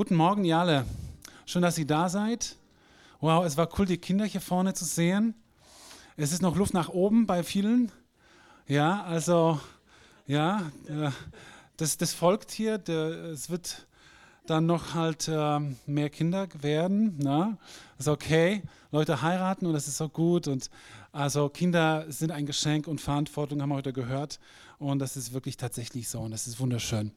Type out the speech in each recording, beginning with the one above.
Guten Morgen, ihr alle. Schön, dass ihr da seid. Wow, es war cool, die Kinder hier vorne zu sehen. Es ist noch Luft nach oben bei vielen. Ja, also, ja, äh, das, das folgt hier. es wird dann noch halt äh, mehr Kinder werden. Na? Das ist okay. Leute heiraten und das ist auch gut. Und also Kinder sind ein Geschenk und Verantwortung, haben wir heute gehört. Und das ist wirklich tatsächlich so und das ist wunderschön.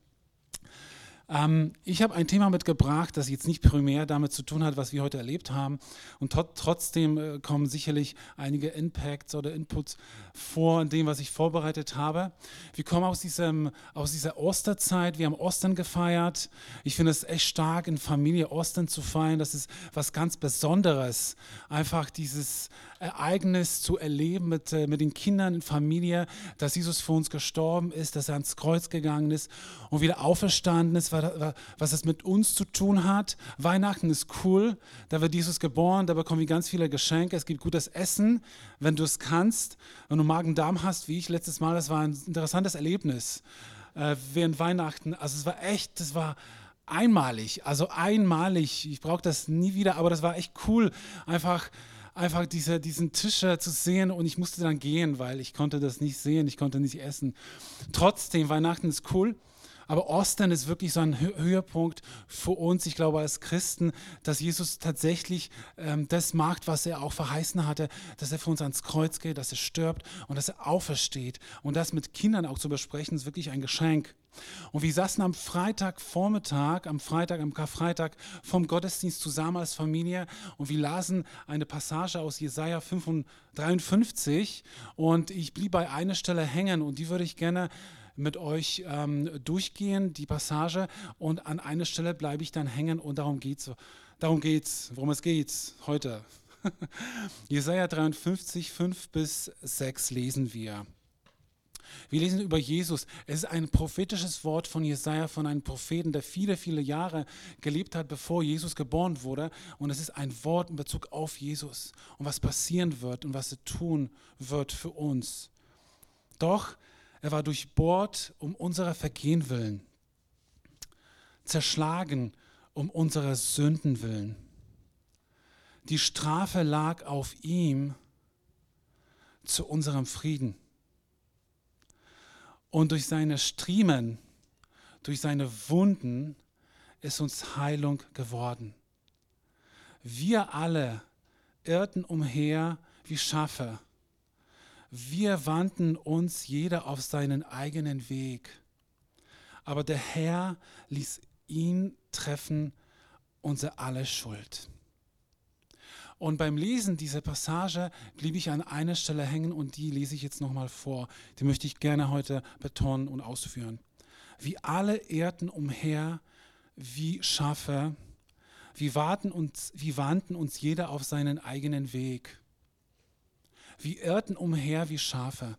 Ähm, ich habe ein Thema mitgebracht, das jetzt nicht primär damit zu tun hat, was wir heute erlebt haben. Und trotzdem äh, kommen sicherlich einige Impacts oder Inputs vor in dem, was ich vorbereitet habe. Wir kommen aus, diesem, aus dieser Osterzeit. Wir haben Ostern gefeiert. Ich finde es echt stark, in Familie Ostern zu feiern. Das ist was ganz Besonderes. Einfach dieses Ereignis zu erleben mit, äh, mit den Kindern in Familie, dass Jesus für uns gestorben ist, dass er ans Kreuz gegangen ist und wieder auferstanden ist, was das mit uns zu tun hat. Weihnachten ist cool, da wird Jesus geboren, da bekommen wir ganz viele Geschenke, es gibt gutes Essen, wenn du es kannst. Wenn du Magen-Darm hast, wie ich letztes Mal, das war ein interessantes Erlebnis äh, während Weihnachten. Also es war echt, das war einmalig, also einmalig. Ich brauche das nie wieder, aber das war echt cool, einfach einfach diese, diesen Tisch zu sehen und ich musste dann gehen, weil ich konnte das nicht sehen, ich konnte nicht essen. Trotzdem, Weihnachten ist cool. Aber Ostern ist wirklich so ein Höhepunkt für uns, ich glaube als Christen, dass Jesus tatsächlich ähm, das macht, was er auch verheißen hatte, dass er für uns ans Kreuz geht, dass er stirbt und dass er aufersteht. Und das mit Kindern auch zu besprechen, ist wirklich ein Geschenk. Und wir saßen am Freitagvormittag, am Freitag, am Karfreitag vom Gottesdienst zusammen als Familie und wir lasen eine Passage aus Jesaja 53 und ich blieb bei einer Stelle hängen und die würde ich gerne mit euch ähm, durchgehen, die Passage und an einer Stelle bleibe ich dann hängen und darum geht's. Darum geht's, worum es geht heute. Jesaja 53, 5 bis 6 lesen wir. Wir lesen über Jesus. Es ist ein prophetisches Wort von Jesaja, von einem Propheten, der viele, viele Jahre gelebt hat, bevor Jesus geboren wurde. Und es ist ein Wort in Bezug auf Jesus und was passieren wird und was er tun wird für uns. Doch er war durchbohrt um unserer Vergehen willen, zerschlagen um unserer Sünden willen. Die Strafe lag auf ihm zu unserem Frieden und durch seine Striemen, durch seine Wunden ist uns Heilung geworden. Wir alle irrten umher wie Schafe. Wir wandten uns jeder auf seinen eigenen Weg. Aber der Herr ließ ihn treffen, unser alle Schuld. Und beim Lesen dieser Passage blieb ich an einer Stelle hängen und die lese ich jetzt nochmal vor. Die möchte ich gerne heute betonen und ausführen. Wie alle Erden umher, wie Schafe, wir, warten uns, wir wandten uns jeder auf seinen eigenen Weg. Wir irrten umher wie Schafe.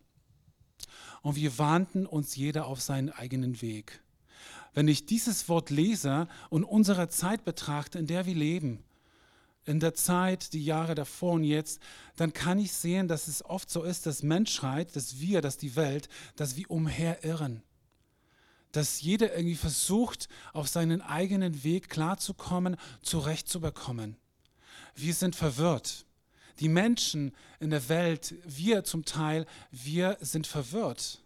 Und wir warnten uns jeder auf seinen eigenen Weg. Wenn ich dieses Wort lese und unsere Zeit betrachte, in der wir leben, in der Zeit, die Jahre davor und jetzt, dann kann ich sehen, dass es oft so ist, dass Menschheit, dass wir, dass die Welt, dass wir umherirren. Dass jeder irgendwie versucht, auf seinen eigenen Weg klarzukommen, zurechtzubekommen. Wir sind verwirrt. Die Menschen in der Welt, wir zum Teil, wir sind verwirrt.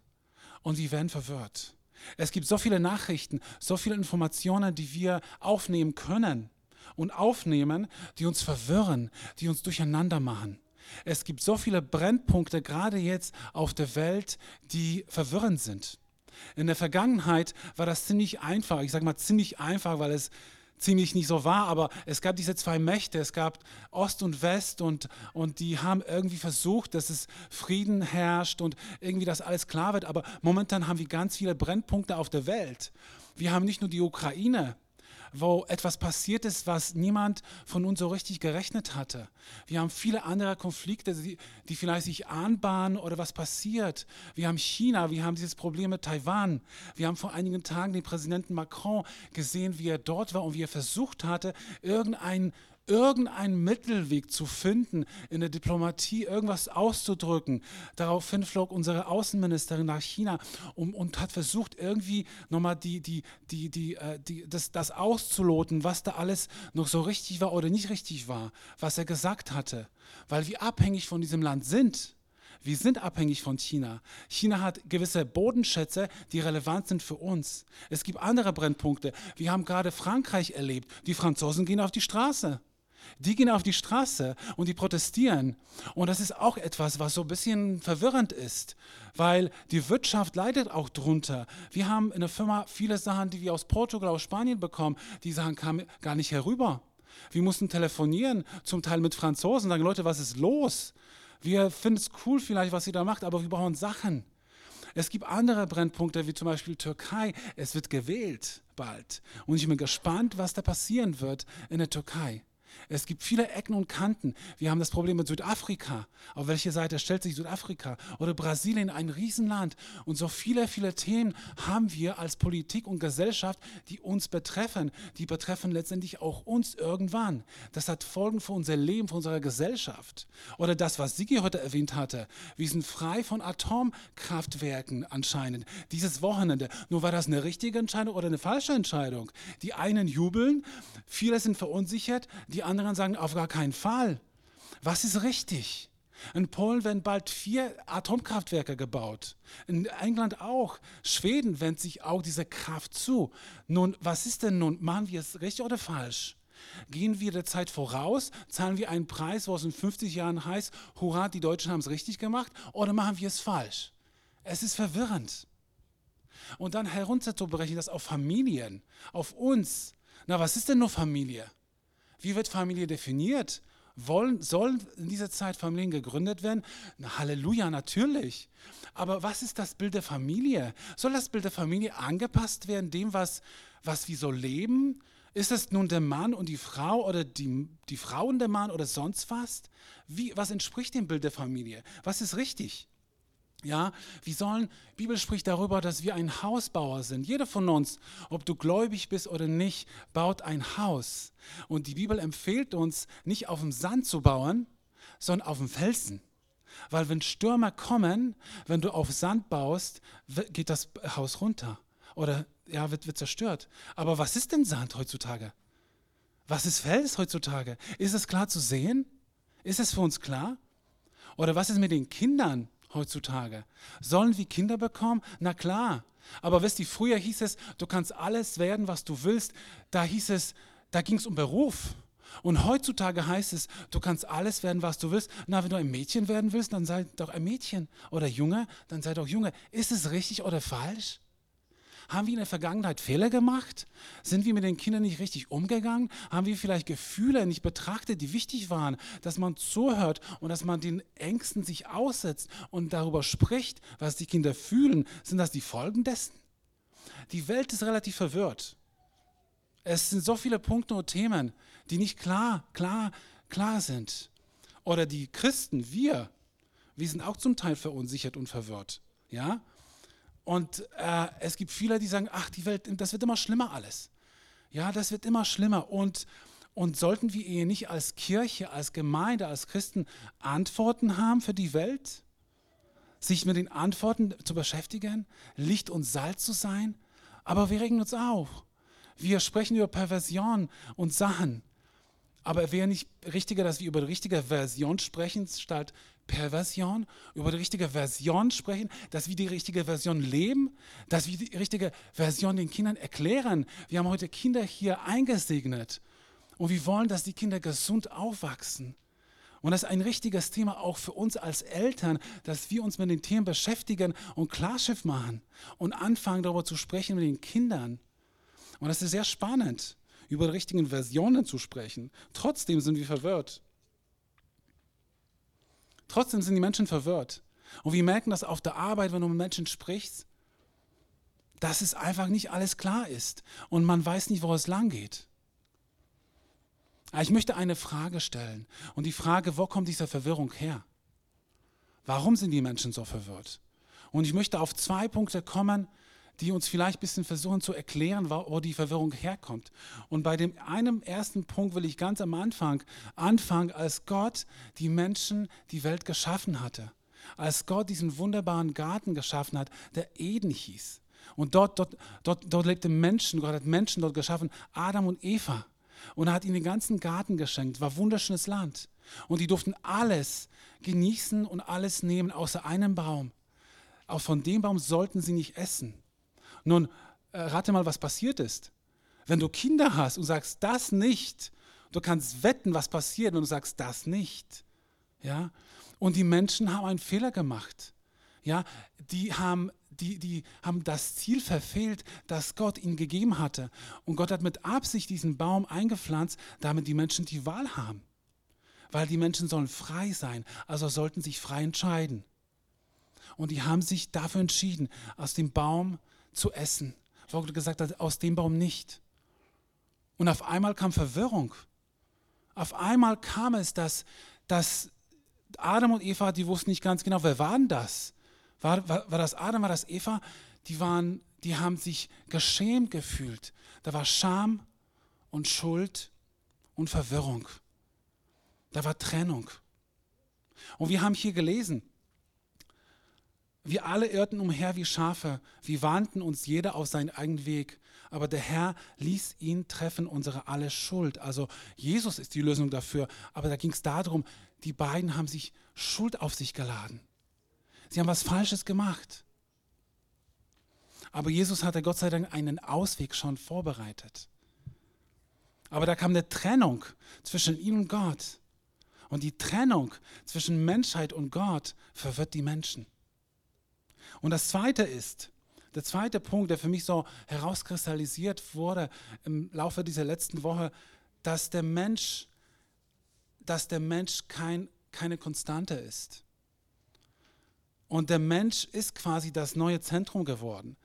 Und wir werden verwirrt. Es gibt so viele Nachrichten, so viele Informationen, die wir aufnehmen können und aufnehmen, die uns verwirren, die uns durcheinander machen. Es gibt so viele Brennpunkte, gerade jetzt auf der Welt, die verwirrend sind. In der Vergangenheit war das ziemlich einfach. Ich sage mal ziemlich einfach, weil es ziemlich nicht so war, aber es gab diese zwei Mächte, es gab Ost und West und, und die haben irgendwie versucht, dass es Frieden herrscht und irgendwie das alles klar wird, aber momentan haben wir ganz viele Brennpunkte auf der Welt. Wir haben nicht nur die Ukraine, wo etwas passiert ist, was niemand von uns so richtig gerechnet hatte. Wir haben viele andere Konflikte, die, die vielleicht sich anbahnen oder was passiert. Wir haben China, wir haben dieses Problem mit Taiwan. Wir haben vor einigen Tagen den Präsidenten Macron gesehen, wie er dort war und wie er versucht hatte, irgendein irgendeinen Mittelweg zu finden, in der Diplomatie irgendwas auszudrücken. Daraufhin flog unsere Außenministerin nach China um, und hat versucht, irgendwie nochmal die, die, die, die, äh, die, das, das auszuloten, was da alles noch so richtig war oder nicht richtig war, was er gesagt hatte. Weil wir abhängig von diesem Land sind. Wir sind abhängig von China. China hat gewisse Bodenschätze, die relevant sind für uns. Es gibt andere Brennpunkte. Wir haben gerade Frankreich erlebt. Die Franzosen gehen auf die Straße. Die gehen auf die Straße und die protestieren. Und das ist auch etwas, was so ein bisschen verwirrend ist, weil die Wirtschaft leidet auch drunter. Wir haben in der Firma viele Sachen, die wir aus Portugal, aus Spanien bekommen. Die Sachen kamen gar nicht herüber. Wir mussten telefonieren, zum Teil mit Franzosen, sagen, Leute, was ist los? Wir finden es cool vielleicht, was ihr da macht, aber wir brauchen Sachen. Es gibt andere Brennpunkte, wie zum Beispiel Türkei. Es wird gewählt bald. Und ich bin gespannt, was da passieren wird in der Türkei. Es gibt viele Ecken und Kanten. Wir haben das Problem mit Südafrika. Auf welche Seite stellt sich Südafrika? Oder Brasilien, ein Riesenland. Und so viele, viele Themen haben wir als Politik und Gesellschaft, die uns betreffen. Die betreffen letztendlich auch uns irgendwann. Das hat Folgen für unser Leben, für unsere Gesellschaft. Oder das, was Sigi heute erwähnt hatte. Wir sind frei von Atomkraftwerken anscheinend. Dieses Wochenende. Nur war das eine richtige Entscheidung oder eine falsche Entscheidung? Die einen jubeln, viele sind verunsichert, die anderen sagen auf gar keinen Fall. Was ist richtig? In Polen werden bald vier Atomkraftwerke gebaut. In England auch. Schweden wendet sich auch dieser Kraft zu. Nun, was ist denn nun? Machen wir es richtig oder falsch? Gehen wir der Zeit voraus? Zahlen wir einen Preis, wo es in 50 Jahren heißt, hurra, die Deutschen haben es richtig gemacht? Oder machen wir es falsch? Es ist verwirrend. Und dann herunterzubrechen, das auf Familien, auf uns. Na, was ist denn nur Familie? Wie wird Familie definiert? Wollen, sollen in dieser Zeit Familien gegründet werden? Na, Halleluja, natürlich. Aber was ist das Bild der Familie? Soll das Bild der Familie angepasst werden, dem, was, was wir so leben? Ist es nun der Mann und die Frau oder die, die Frau und der Mann oder sonst was? Wie, was entspricht dem Bild der Familie? Was ist richtig? Ja, wir sollen, die Bibel spricht darüber, dass wir ein Hausbauer sind. Jeder von uns, ob du gläubig bist oder nicht, baut ein Haus. Und die Bibel empfiehlt uns, nicht auf dem Sand zu bauen, sondern auf dem Felsen. Weil wenn Stürme kommen, wenn du auf Sand baust, geht das Haus runter oder ja, wird, wird zerstört. Aber was ist denn Sand heutzutage? Was ist Fels heutzutage? Ist es klar zu sehen? Ist es für uns klar? Oder was ist mit den Kindern? Heutzutage. Sollen wir Kinder bekommen? Na klar. Aber wisst ihr, früher hieß es, du kannst alles werden, was du willst. Da hieß es, da ging es um Beruf. Und heutzutage heißt es, du kannst alles werden, was du willst. Na, wenn du ein Mädchen werden willst, dann sei doch ein Mädchen. Oder Junge, dann sei doch Junge. Ist es richtig oder falsch? Haben wir in der Vergangenheit Fehler gemacht? Sind wir mit den Kindern nicht richtig umgegangen? Haben wir vielleicht Gefühle nicht betrachtet, die wichtig waren, dass man zuhört und dass man den Ängsten sich aussetzt und darüber spricht, was die Kinder fühlen? Sind das die Folgen dessen? Die Welt ist relativ verwirrt. Es sind so viele Punkte und Themen, die nicht klar, klar, klar sind. Oder die Christen, wir, wir sind auch zum Teil verunsichert und verwirrt. Ja? Und äh, es gibt viele, die sagen, ach, die Welt, das wird immer schlimmer alles. Ja, das wird immer schlimmer. Und, und sollten wir ihr nicht als Kirche, als Gemeinde, als Christen Antworten haben für die Welt? Sich mit den Antworten zu beschäftigen, Licht und Salz zu sein? Aber wir regen uns auf. Wir sprechen über Perversion und Sachen. Aber wäre nicht richtiger, dass wir über die richtige Version sprechen, statt Perversion, über die richtige Version sprechen, dass wir die richtige Version leben, dass wir die richtige Version den Kindern erklären. Wir haben heute Kinder hier eingesegnet und wir wollen, dass die Kinder gesund aufwachsen. Und das ist ein richtiges Thema auch für uns als Eltern, dass wir uns mit den Themen beschäftigen und Klarschiff machen und anfangen darüber zu sprechen mit den Kindern. Und das ist sehr spannend, über die richtigen Versionen zu sprechen. Trotzdem sind wir verwirrt. Trotzdem sind die Menschen verwirrt. Und wir merken das auf der Arbeit, wenn du mit Menschen sprichst, dass es einfach nicht alles klar ist und man weiß nicht, wo es lang geht. Ich möchte eine Frage stellen und die Frage, wo kommt diese Verwirrung her? Warum sind die Menschen so verwirrt? Und ich möchte auf zwei Punkte kommen, die uns vielleicht ein bisschen versuchen zu erklären, wo die Verwirrung herkommt. Und bei dem einem ersten Punkt will ich ganz am Anfang anfangen, als Gott die Menschen, die Welt geschaffen hatte. Als Gott diesen wunderbaren Garten geschaffen hat, der Eden hieß. Und dort, dort, dort, dort lebte Menschen, Gott hat Menschen dort geschaffen, Adam und Eva. Und er hat ihnen den ganzen Garten geschenkt, war wunderschönes Land. Und die durften alles genießen und alles nehmen, außer einem Baum. Auch von dem Baum sollten sie nicht essen. Nun, äh, rate mal, was passiert ist. Wenn du Kinder hast und sagst, das nicht, du kannst wetten, was passiert, wenn du sagst, das nicht. Ja? Und die Menschen haben einen Fehler gemacht. Ja? Die haben die, die haben das Ziel verfehlt, das Gott ihnen gegeben hatte. Und Gott hat mit Absicht diesen Baum eingepflanzt, damit die Menschen die Wahl haben. Weil die Menschen sollen frei sein, also sollten sich frei entscheiden. Und die haben sich dafür entschieden, aus dem Baum zu essen. Wo Gott gesagt hat, aus dem Baum nicht. Und auf einmal kam Verwirrung. Auf einmal kam es, dass, dass Adam und Eva, die wussten nicht ganz genau, wer war denn das? War, war, war das Adam, war das Eva? Die, waren, die haben sich geschämt gefühlt. Da war Scham und Schuld und Verwirrung. Da war Trennung. Und wir haben hier gelesen, wir alle irrten umher wie Schafe, wir warnten uns jeder auf seinen eigenen Weg, aber der Herr ließ ihn treffen, unsere alle Schuld. Also Jesus ist die Lösung dafür, aber da ging es darum, die beiden haben sich Schuld auf sich geladen. Sie haben was Falsches gemacht. Aber Jesus hatte Gott sei Dank einen Ausweg schon vorbereitet. Aber da kam eine Trennung zwischen ihm und Gott. Und die Trennung zwischen Menschheit und Gott verwirrt die Menschen. Und das Zweite ist, der zweite Punkt, der für mich so herauskristallisiert wurde im Laufe dieser letzten Woche, dass der Mensch, dass der Mensch kein, keine Konstante ist. Und der Mensch ist quasi das neue Zentrum geworden.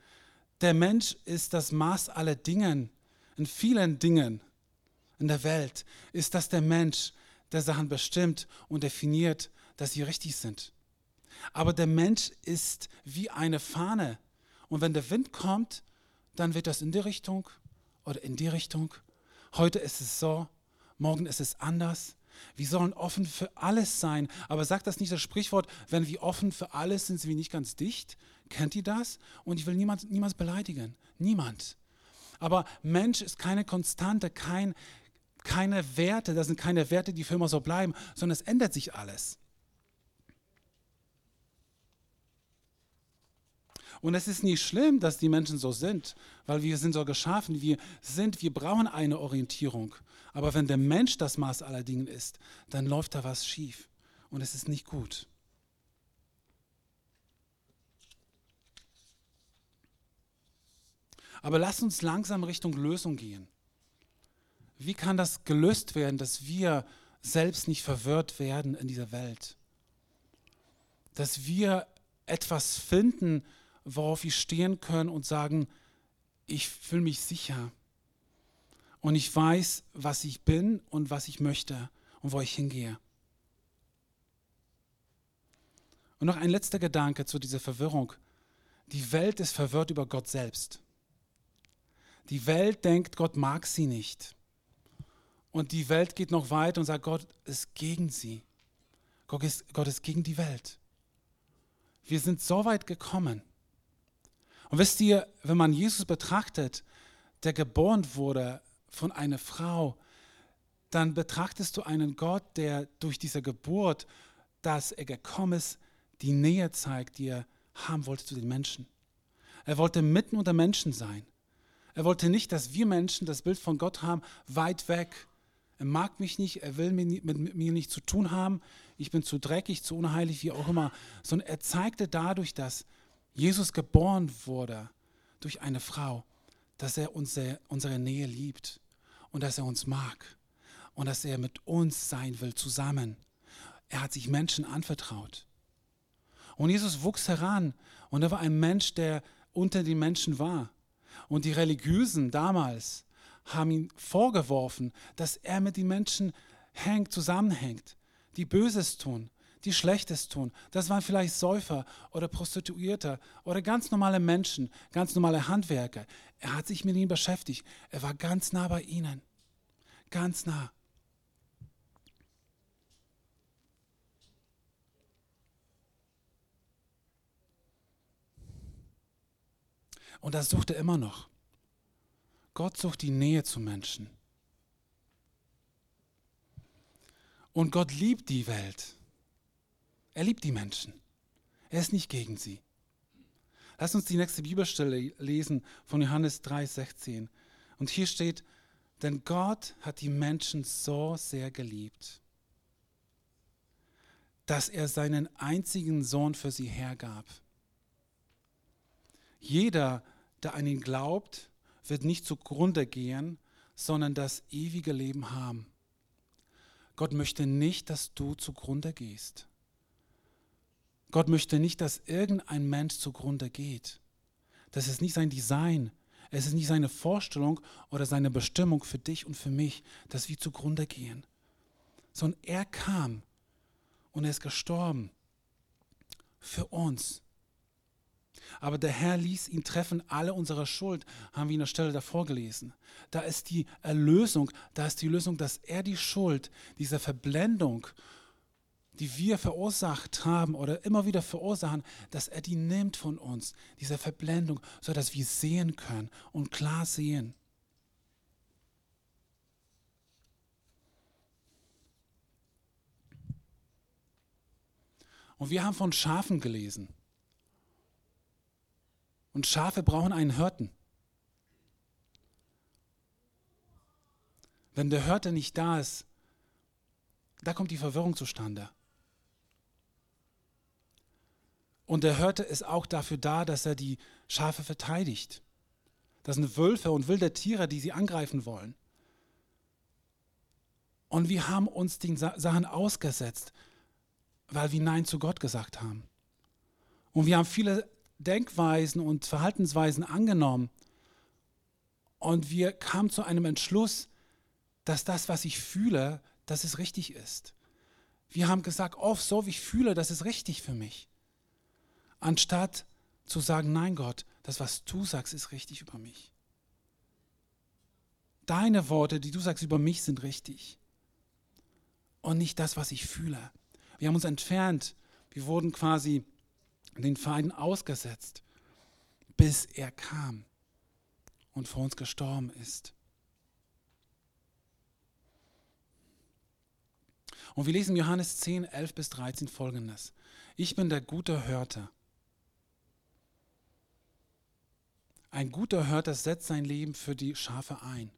Der Mensch ist das Maß aller Dingen. In vielen Dingen in der Welt ist das der Mensch, der Sachen bestimmt und definiert, dass sie richtig sind. Aber der Mensch ist wie eine Fahne. Und wenn der Wind kommt, dann wird das in die Richtung oder in die Richtung. Heute ist es so, morgen ist es anders. Wir sollen offen für alles sein. Aber sagt das nicht das Sprichwort, wenn wir offen für alles sind, sind wir nicht ganz dicht? Kennt ihr das? Und ich will niemand, niemals beleidigen. Niemand. Aber Mensch ist keine Konstante, kein, keine Werte. Das sind keine Werte, die für immer so bleiben, sondern es ändert sich alles. Und es ist nicht schlimm, dass die Menschen so sind, weil wir sind so geschaffen, wir sind, wir brauchen eine Orientierung. Aber wenn der Mensch das Maß aller Dinge ist, dann läuft da was schief und es ist nicht gut. Aber lass uns langsam Richtung Lösung gehen. Wie kann das gelöst werden, dass wir selbst nicht verwirrt werden in dieser Welt? Dass wir etwas finden, worauf wir stehen können und sagen, ich fühle mich sicher. Und ich weiß, was ich bin und was ich möchte und wo ich hingehe. Und noch ein letzter Gedanke zu dieser Verwirrung. Die Welt ist verwirrt über Gott selbst. Die Welt denkt, Gott mag sie nicht. Und die Welt geht noch weiter und sagt, Gott ist gegen sie. Gott ist, Gott ist gegen die Welt. Wir sind so weit gekommen, und wisst ihr, wenn man Jesus betrachtet, der geboren wurde von einer Frau, dann betrachtest du einen Gott, der durch diese Geburt, dass er gekommen ist, die Nähe zeigt, die er haben wollte zu den Menschen. Er wollte mitten unter Menschen sein. Er wollte nicht, dass wir Menschen das Bild von Gott haben, weit weg. Er mag mich nicht, er will mit, mir nichts zu tun haben, ich bin zu dreckig, zu unheilig, wie auch immer. Sondern er zeigte dadurch, dass Jesus geboren wurde durch eine Frau, dass er unsere, unsere Nähe liebt und dass er uns mag und dass er mit uns sein will zusammen. Er hat sich Menschen anvertraut. Und Jesus wuchs heran und er war ein Mensch, der unter den Menschen war. Und die Religiösen damals haben ihm vorgeworfen, dass er mit den Menschen hängt, zusammenhängt, die Böses tun, die Schlechtes tun. Das waren vielleicht Säufer oder Prostituierte oder ganz normale Menschen, ganz normale Handwerker. Er hat sich mit ihnen beschäftigt. Er war ganz nah bei ihnen. Ganz nah. Und das sucht er immer noch. Gott sucht die Nähe zu Menschen. Und Gott liebt die Welt. Er liebt die Menschen. Er ist nicht gegen sie. Lass uns die nächste Bibelstelle lesen von Johannes 3,16. Und hier steht, denn Gott hat die Menschen so sehr geliebt, dass er seinen einzigen Sohn für sie hergab. Jeder, der an ihn glaubt, wird nicht zugrunde gehen, sondern das ewige Leben haben. Gott möchte nicht, dass du zugrunde gehst. Gott möchte nicht, dass irgendein Mensch zugrunde geht. Das ist nicht sein Design. Es ist nicht seine Vorstellung oder seine Bestimmung für dich und für mich, dass wir zugrunde gehen. Sondern er kam und er ist gestorben für uns. Aber der Herr ließ ihn treffen, alle unsere Schuld, haben wir in der Stelle davor gelesen. Da ist die Erlösung, da ist die Lösung, dass er die Schuld, diese Verblendung die wir verursacht haben oder immer wieder verursachen, dass er die nimmt von uns, diese Verblendung, sodass wir sehen können und klar sehen. Und wir haben von Schafen gelesen. Und Schafe brauchen einen Hirten. Wenn der Hirte nicht da ist, da kommt die Verwirrung zustande. Und der Hirte ist auch dafür da, dass er die Schafe verteidigt. Das sind Wölfe und wilde Tiere, die sie angreifen wollen. Und wir haben uns den Sachen ausgesetzt, weil wir Nein zu Gott gesagt haben. Und wir haben viele Denkweisen und Verhaltensweisen angenommen. Und wir kamen zu einem Entschluss, dass das, was ich fühle, dass es richtig ist. Wir haben gesagt, oft so wie ich fühle, das ist richtig für mich anstatt zu sagen, nein Gott, das, was du sagst, ist richtig über mich. Deine Worte, die du sagst über mich, sind richtig. Und nicht das, was ich fühle. Wir haben uns entfernt. Wir wurden quasi den Feinden ausgesetzt, bis er kam und vor uns gestorben ist. Und wir lesen Johannes 10, 11 bis 13 folgendes. Ich bin der gute Hörter. Ein guter Hirte setzt sein Leben für die Schafe ein.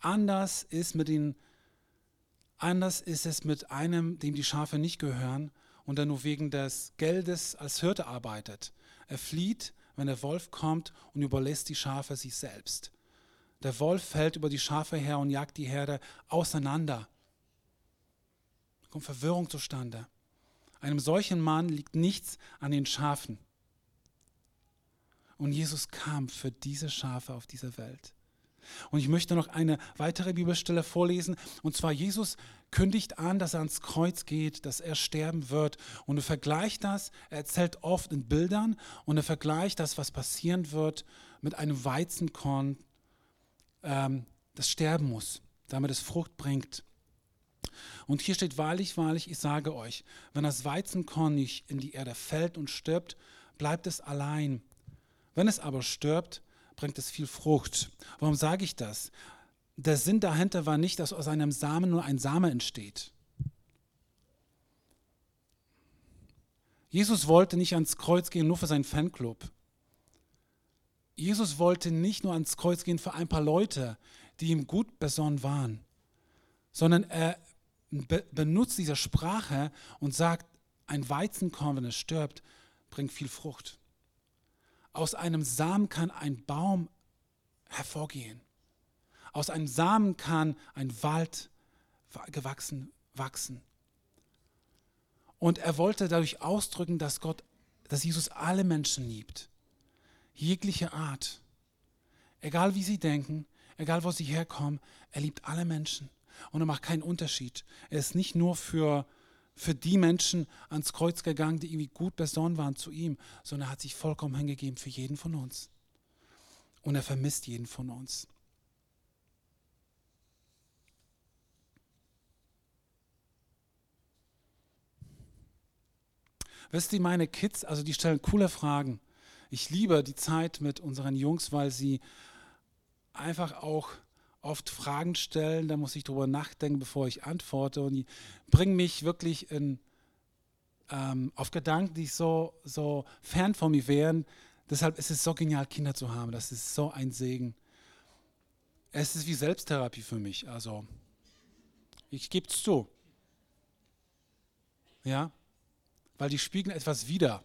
Anders ist, mit den, anders ist es mit einem, dem die Schafe nicht gehören und der nur wegen des Geldes als Hirte arbeitet. Er flieht, wenn der Wolf kommt und überlässt die Schafe sich selbst. Der Wolf fällt über die Schafe her und jagt die Herde auseinander. Da kommt Verwirrung zustande. Einem solchen Mann liegt nichts an den Schafen. Und Jesus kam für diese Schafe auf dieser Welt. Und ich möchte noch eine weitere Bibelstelle vorlesen. Und zwar Jesus kündigt an, dass er ans Kreuz geht, dass er sterben wird. Und er vergleicht das, er erzählt oft in Bildern und er vergleicht das, was passieren wird, mit einem Weizenkorn, ähm, das sterben muss, damit es Frucht bringt. Und hier steht wahrlich, wahrlich, ich sage euch, wenn das Weizenkorn nicht in die Erde fällt und stirbt, bleibt es allein. Wenn es aber stirbt, bringt es viel Frucht. Warum sage ich das? Der Sinn dahinter war nicht, dass aus einem Samen nur ein Same entsteht. Jesus wollte nicht ans Kreuz gehen nur für seinen Fanclub. Jesus wollte nicht nur ans Kreuz gehen für ein paar Leute, die ihm gut besonnen waren, sondern er be benutzt diese Sprache und sagt, ein Weizenkorn, wenn es stirbt, bringt viel Frucht. Aus einem Samen kann ein Baum hervorgehen. Aus einem Samen kann ein Wald gewachsen wachsen. Und er wollte dadurch ausdrücken, dass Gott, dass Jesus alle Menschen liebt. Jegliche Art. Egal wie sie denken, egal wo sie herkommen, er liebt alle Menschen. Und er macht keinen Unterschied. Er ist nicht nur für für die Menschen ans Kreuz gegangen, die irgendwie gut besonnen waren zu ihm, sondern er hat sich vollkommen hingegeben für jeden von uns. Und er vermisst jeden von uns. Wisst ihr, meine Kids, also die stellen coole Fragen. Ich liebe die Zeit mit unseren Jungs, weil sie einfach auch oft Fragen stellen, da muss ich drüber nachdenken, bevor ich antworte. Und die bringen mich wirklich in, ähm, auf Gedanken, die so, so fern von mir wären. Deshalb ist es so genial, Kinder zu haben. Das ist so ein Segen. Es ist wie Selbsttherapie für mich. Also, ich gebe es zu. Ja, weil die spiegeln etwas wider.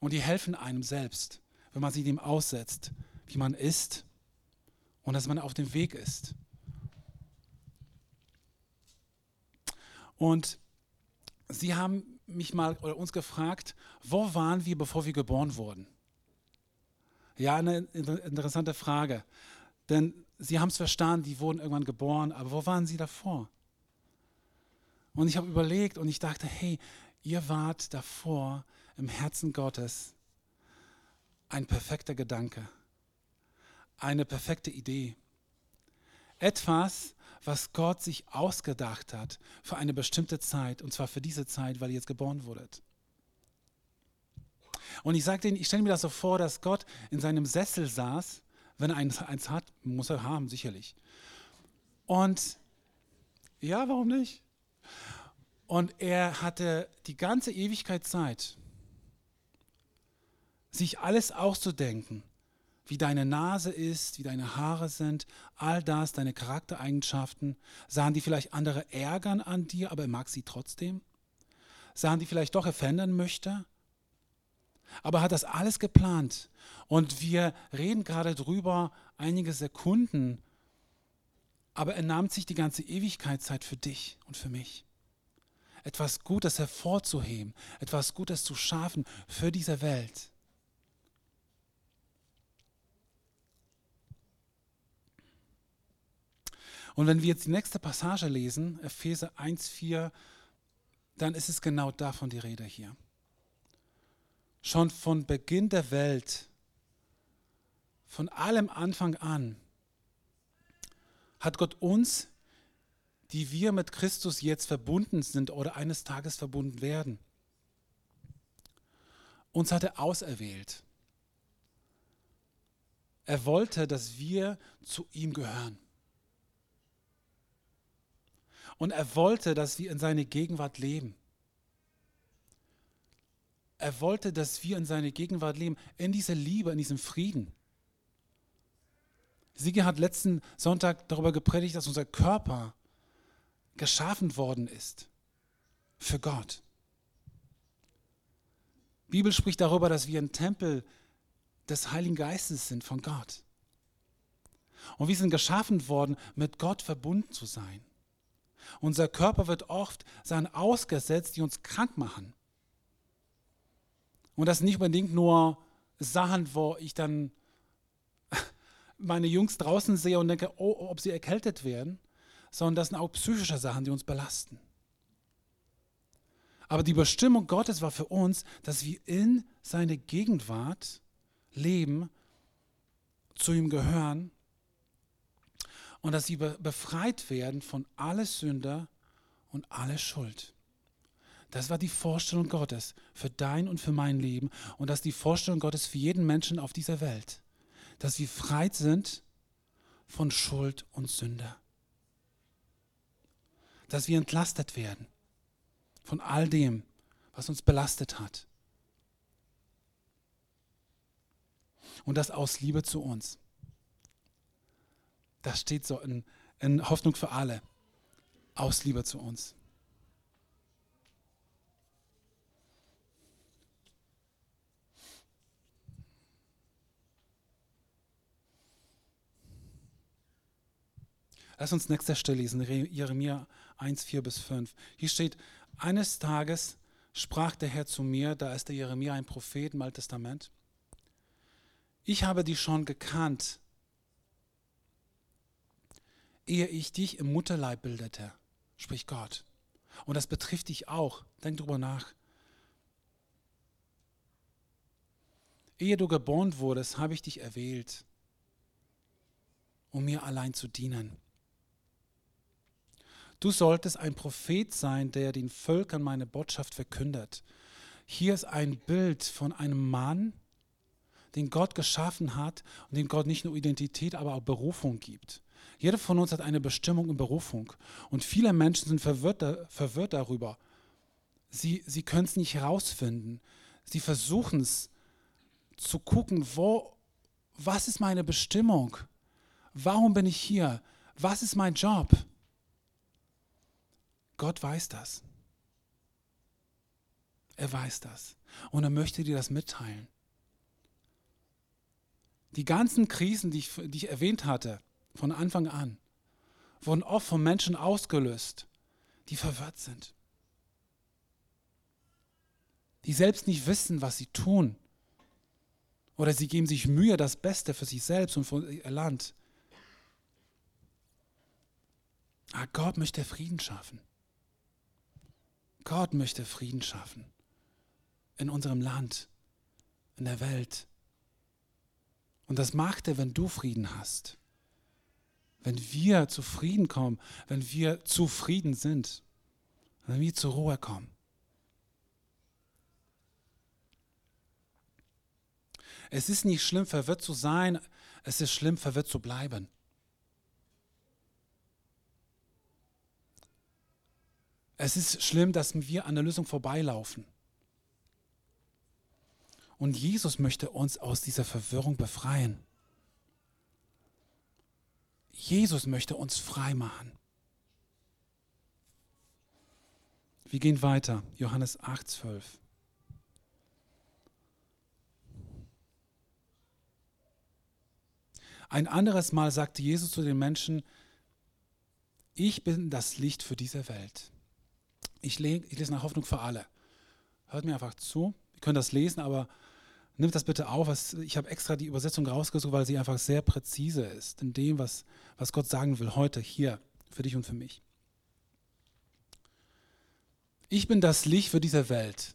Und die helfen einem selbst, wenn man sie dem aussetzt, wie man ist und dass man auf dem Weg ist. Und sie haben mich mal oder uns gefragt, wo waren wir, bevor wir geboren wurden? Ja, eine interessante Frage. Denn sie haben es verstanden, die wurden irgendwann geboren, aber wo waren sie davor? Und ich habe überlegt und ich dachte, hey, ihr wart davor im Herzen Gottes ein perfekter Gedanke, eine perfekte Idee. Etwas, was Gott sich ausgedacht hat für eine bestimmte Zeit, und zwar für diese Zeit, weil ihr jetzt geboren wurdet. Und ich sage ich stelle mir das so vor, dass Gott in seinem Sessel saß, wenn er eins, eins hat, muss er haben, sicherlich. Und ja, warum nicht? Und er hatte die ganze Ewigkeit Zeit, sich alles auszudenken, wie deine Nase ist, wie deine Haare sind, all das, deine Charaktereigenschaften. Sahen die vielleicht andere ärgern an dir, aber er mag sie trotzdem? Sahen die vielleicht doch, er verändern möchte? Aber er hat das alles geplant. Und wir reden gerade drüber einige Sekunden, aber er nahm sich die ganze Ewigkeitszeit für dich und für mich etwas Gutes hervorzuheben, etwas Gutes zu schaffen für diese Welt. Und wenn wir jetzt die nächste Passage lesen, Epheser 1,4, dann ist es genau davon die Rede hier. Schon von Beginn der Welt, von allem Anfang an, hat Gott uns die wir mit Christus jetzt verbunden sind oder eines Tages verbunden werden. Uns hat er auserwählt. Er wollte, dass wir zu ihm gehören. Und er wollte, dass wir in seine Gegenwart leben. Er wollte, dass wir in seine Gegenwart leben, in dieser Liebe, in diesem Frieden. Siege hat letzten Sonntag darüber gepredigt, dass unser Körper geschaffen worden ist für Gott. Die Bibel spricht darüber, dass wir ein Tempel des Heiligen Geistes sind von Gott. Und wir sind geschaffen worden, mit Gott verbunden zu sein. Unser Körper wird oft Sachen ausgesetzt, die uns krank machen. Und das nicht unbedingt nur Sachen, wo ich dann meine Jungs draußen sehe und denke, oh, ob sie erkältet werden, sondern das sind auch psychische Sachen, die uns belasten. Aber die Bestimmung Gottes war für uns, dass wir in seine Gegenwart leben, zu ihm gehören und dass sie befreit werden von aller Sünder und aller Schuld. Das war die Vorstellung Gottes für dein und für mein Leben und das ist die Vorstellung Gottes für jeden Menschen auf dieser Welt, dass wir frei sind von Schuld und Sünder dass wir entlastet werden von all dem, was uns belastet hat. Und das aus Liebe zu uns. Das steht so in, in Hoffnung für alle. Aus Liebe zu uns. Lass uns nächster Stelle lesen, Jeremia 1, 4 bis 5. Hier steht, eines Tages sprach der Herr zu mir, da ist der Jeremia ein Prophet im Alten Testament, ich habe dich schon gekannt, ehe ich dich im Mutterleib bildete, spricht Gott. Und das betrifft dich auch. Denk drüber nach. Ehe du geboren wurdest, habe ich dich erwählt, um mir allein zu dienen. Du solltest ein Prophet sein, der den Völkern meine Botschaft verkündet. Hier ist ein Bild von einem Mann, den Gott geschaffen hat und dem Gott nicht nur Identität, aber auch Berufung gibt. Jeder von uns hat eine Bestimmung und Berufung. Und viele Menschen sind verwirrt, verwirrt darüber. Sie, sie können es nicht herausfinden. Sie versuchen es zu gucken, wo, was ist meine Bestimmung? Warum bin ich hier? Was ist mein Job? Gott weiß das. Er weiß das. Und er möchte dir das mitteilen. Die ganzen Krisen, die ich, die ich erwähnt hatte, von Anfang an, wurden oft von Menschen ausgelöst, die verwirrt sind. Die selbst nicht wissen, was sie tun. Oder sie geben sich Mühe, das Beste für sich selbst und für ihr Land. Aber Gott möchte Frieden schaffen. Gott möchte Frieden schaffen in unserem Land, in der Welt. Und das macht er, wenn du Frieden hast. Wenn wir zu Frieden kommen, wenn wir zufrieden sind, wenn wir zur Ruhe kommen. Es ist nicht schlimm, verwirrt zu sein, es ist schlimm, verwirrt zu bleiben. Es ist schlimm, dass wir an der Lösung vorbeilaufen. Und Jesus möchte uns aus dieser Verwirrung befreien. Jesus möchte uns frei machen. Wir gehen weiter. Johannes 8, 12. Ein anderes Mal sagte Jesus zu den Menschen, ich bin das Licht für diese Welt. Ich, lese nach Hoffnung für alle. Hört mir einfach zu. Ihr könnt das lesen, aber nimmt das bitte auf. ich habe extra die Übersetzung rausgesucht, weil sie einfach sehr präzise ist in dem, was, was Gott sagen will heute hier für dich und für mich. Ich bin das Licht für diese Welt.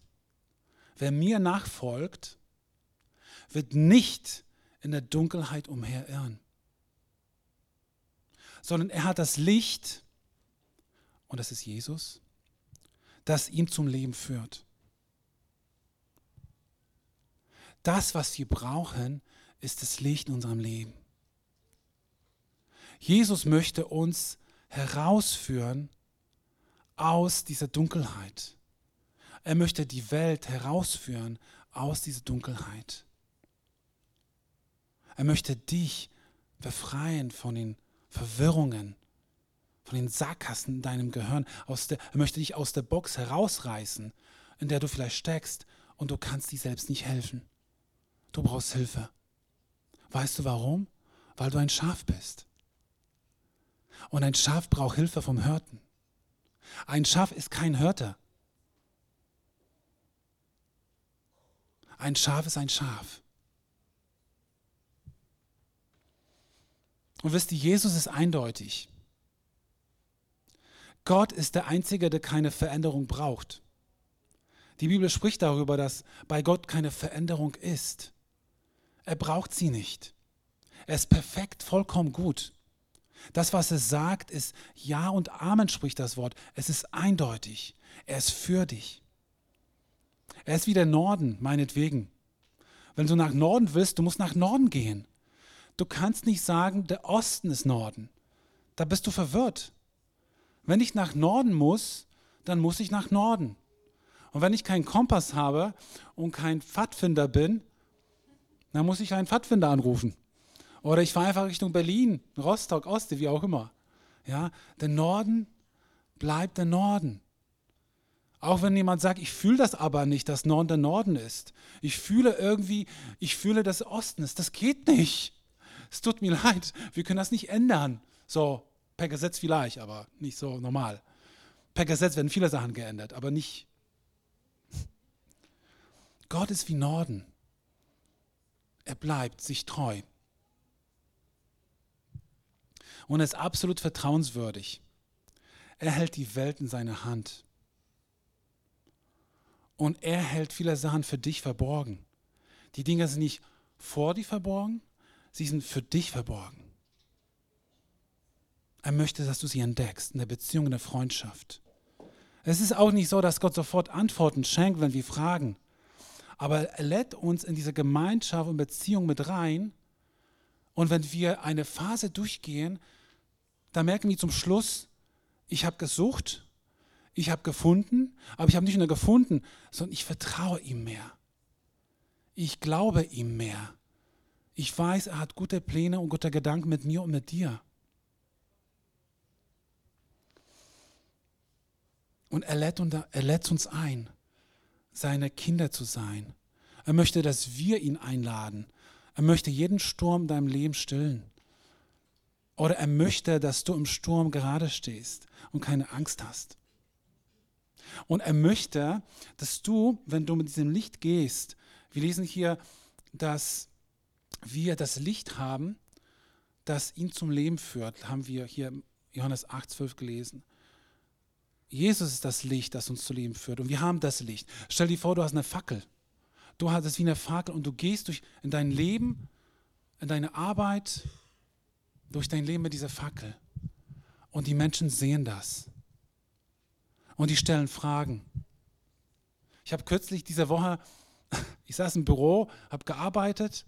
Wer mir nachfolgt, wird nicht in der Dunkelheit umherirren, sondern er hat das Licht, und das ist Jesus, das ihm zum Leben führt. Das, was wir brauchen, ist das Licht in unserem Leben. Jesus möchte uns herausführen aus dieser Dunkelheit. Er möchte die Welt herausführen aus dieser Dunkelheit. Er möchte dich befreien von den Verwirrungen, von den Sackgassen in deinem Gehirn. Der, er möchte dich aus der Box herausreißen, in der du vielleicht steckst und du kannst dir selbst nicht helfen. Du brauchst Hilfe. Weißt du warum? Weil du ein Schaf bist. Und ein Schaf braucht Hilfe vom Hirten. Ein Schaf ist kein Hirte. Ein Schaf ist ein Schaf. Und wisst ihr, Jesus ist eindeutig. Gott ist der Einzige, der keine Veränderung braucht. Die Bibel spricht darüber, dass bei Gott keine Veränderung ist. Er braucht sie nicht. Er ist perfekt, vollkommen gut. Das, was er sagt, ist Ja und Amen, spricht das Wort. Es ist eindeutig. Er ist für dich. Er ist wie der Norden, meinetwegen. Wenn du nach Norden willst, du musst nach Norden gehen. Du kannst nicht sagen, der Osten ist Norden. Da bist du verwirrt. Wenn ich nach Norden muss, dann muss ich nach Norden. Und wenn ich keinen Kompass habe und kein Pfadfinder bin, dann muss ich einen Pfadfinder anrufen. Oder ich fahre einfach Richtung Berlin, Rostock, Oste, wie auch immer. Ja, der Norden bleibt der Norden. Auch wenn jemand sagt, ich fühle das aber nicht, dass Norden der Norden ist. Ich fühle irgendwie, ich fühle, dass Osten ist. Das geht nicht es tut mir leid, wir können das nicht ändern. So, per Gesetz vielleicht, aber nicht so normal. Per Gesetz werden viele Sachen geändert, aber nicht. Gott ist wie Norden. Er bleibt sich treu. Und er ist absolut vertrauenswürdig. Er hält die Welt in seiner Hand. Und er hält viele Sachen für dich verborgen. Die Dinge sind nicht vor dir verborgen, sie sind für dich verborgen. Er möchte, dass du sie entdeckst, in der Beziehung, in der Freundschaft. Es ist auch nicht so, dass Gott sofort Antworten schenkt, wenn wir fragen. Aber er lädt uns in diese Gemeinschaft und Beziehung mit rein. Und wenn wir eine Phase durchgehen, dann merken wir zum Schluss, ich habe gesucht, ich habe gefunden, aber ich habe nicht nur gefunden, sondern ich vertraue ihm mehr. Ich glaube ihm mehr. Ich weiß, er hat gute Pläne und gute Gedanken mit mir und mit dir. Und er lädt, uns ein, seine Kinder zu sein. Er möchte, dass wir ihn einladen. Er möchte jeden Sturm in deinem Leben stillen. Oder er möchte, dass du im Sturm gerade stehst und keine Angst hast. Und er möchte, dass du, wenn du mit diesem Licht gehst, wir lesen hier, dass wir das Licht haben, das ihn zum Leben führt, haben wir hier Johannes 8, 12 gelesen. Jesus ist das Licht, das uns zu Leben führt. Und wir haben das Licht. Stell dir vor, du hast eine Fackel. Du hast es wie eine Fackel und du gehst durch in dein Leben, in deine Arbeit, durch dein Leben mit dieser Fackel. Und die Menschen sehen das. Und die stellen Fragen. Ich habe kürzlich diese Woche, ich saß im Büro, habe gearbeitet,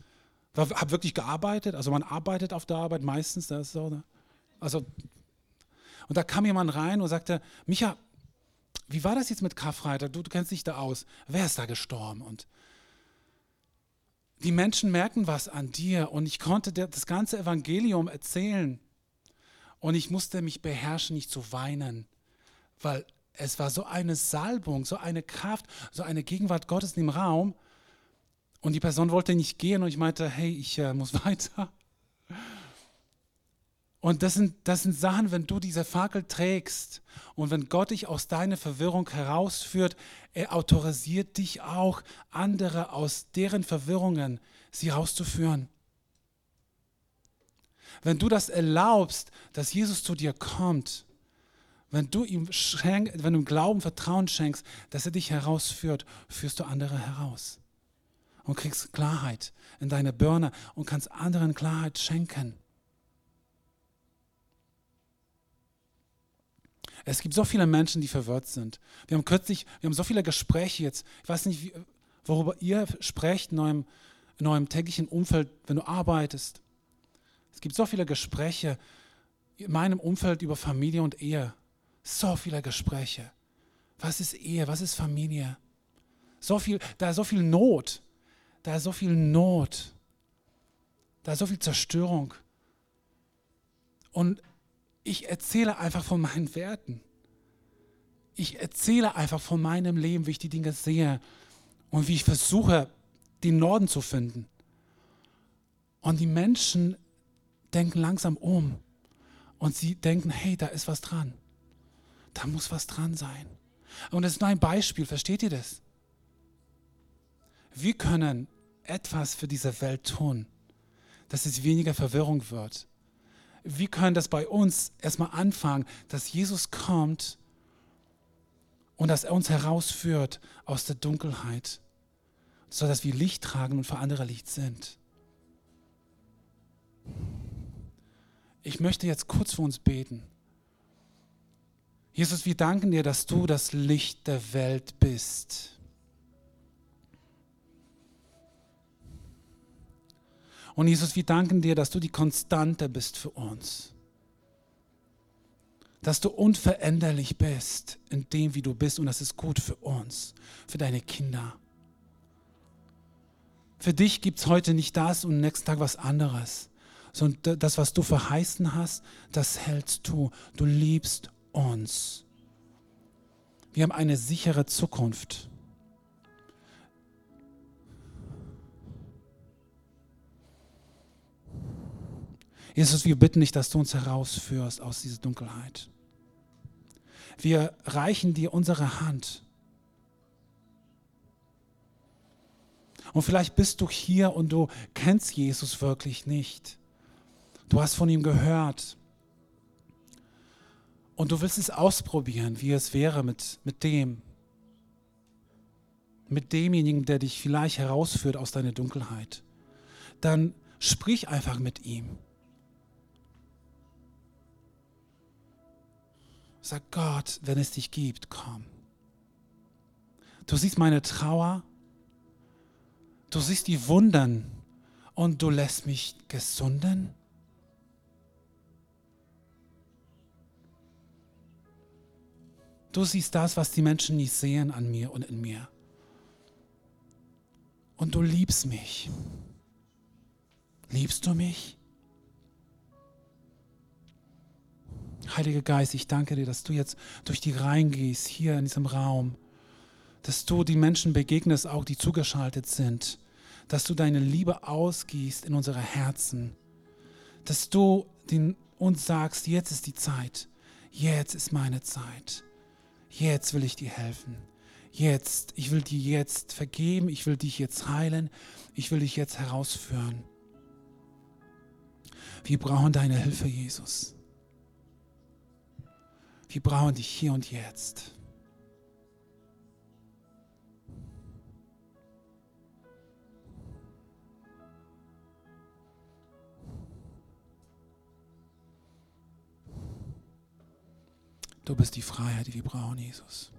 habe wirklich gearbeitet. Also man arbeitet auf der Arbeit meistens. Das ist so, ne? Also und da kam jemand rein und sagte, Micha, wie war das jetzt mit Karfreitag? Du, du kennst dich da aus. Wer ist da gestorben? Und die Menschen merken was an dir und ich konnte das ganze Evangelium erzählen. Und ich musste mich beherrschen, nicht zu weinen, weil es war so eine Salbung, so eine Kraft, so eine Gegenwart Gottes in dem Raum. Und die Person wollte nicht gehen und ich meinte, hey, ich äh, muss weiter. Und das sind, das sind Sachen, wenn du diese Fackel trägst und wenn Gott dich aus deiner Verwirrung herausführt, er autorisiert dich auch, andere aus deren Verwirrungen sie rauszuführen. Wenn du das erlaubst, dass Jesus zu dir kommt, wenn du ihm schenk, wenn du ihm Glauben, Vertrauen schenkst, dass er dich herausführt, führst du andere heraus und kriegst Klarheit in deine Birne und kannst anderen Klarheit schenken. Es gibt so viele Menschen, die verwirrt sind. Wir haben kürzlich, wir haben so viele Gespräche jetzt. Ich weiß nicht, worüber ihr sprecht in eurem, in eurem täglichen Umfeld, wenn du arbeitest. Es gibt so viele Gespräche in meinem Umfeld über Familie und Ehe. So viele Gespräche. Was ist Ehe? Was ist Familie? So viel, da ist so viel Not. Da ist so viel Not. Da ist so viel Zerstörung. Und ich erzähle einfach von meinen Werten. Ich erzähle einfach von meinem Leben, wie ich die Dinge sehe und wie ich versuche, den Norden zu finden. Und die Menschen denken langsam um und sie denken, hey, da ist was dran. Da muss was dran sein. Und das ist nur ein Beispiel, versteht ihr das? Wir können etwas für diese Welt tun, dass es weniger Verwirrung wird, wir können das bei uns erstmal anfangen, dass Jesus kommt und dass er uns herausführt aus der Dunkelheit, sodass wir Licht tragen und für andere Licht sind. Ich möchte jetzt kurz für uns beten. Jesus, wir danken dir, dass du das Licht der Welt bist. Und Jesus, wir danken dir, dass du die Konstante bist für uns. Dass du unveränderlich bist in dem, wie du bist. Und das ist gut für uns, für deine Kinder. Für dich gibt es heute nicht das und nächsten Tag was anderes. Sondern das, was du verheißen hast, das hältst du. Du liebst uns. Wir haben eine sichere Zukunft. Jesus, wir bitten dich, dass du uns herausführst aus dieser Dunkelheit. Wir reichen dir unsere Hand. Und vielleicht bist du hier und du kennst Jesus wirklich nicht. Du hast von ihm gehört. Und du willst es ausprobieren, wie es wäre mit, mit dem. mit demjenigen, der dich vielleicht herausführt aus deiner Dunkelheit, dann sprich einfach mit ihm. Sag Gott, wenn es dich gibt, komm. Du siehst meine Trauer, du siehst die Wunden und du lässt mich gesunden. Du siehst das, was die Menschen nicht sehen an mir und in mir. Und du liebst mich. Liebst du mich? Heiliger Geist, ich danke dir, dass du jetzt durch die Reihen gehst, hier in diesem Raum, dass du die Menschen begegnest, auch die zugeschaltet sind, dass du deine Liebe ausgießt in unsere Herzen, dass du den, uns sagst, jetzt ist die Zeit, jetzt ist meine Zeit, jetzt will ich dir helfen, jetzt, ich will dir jetzt vergeben, ich will dich jetzt heilen, ich will dich jetzt herausführen. Wir brauchen deine Hilfe, Jesus. Wir brauchen dich hier und jetzt. Du bist die Freiheit, die wir brauchen, Jesus.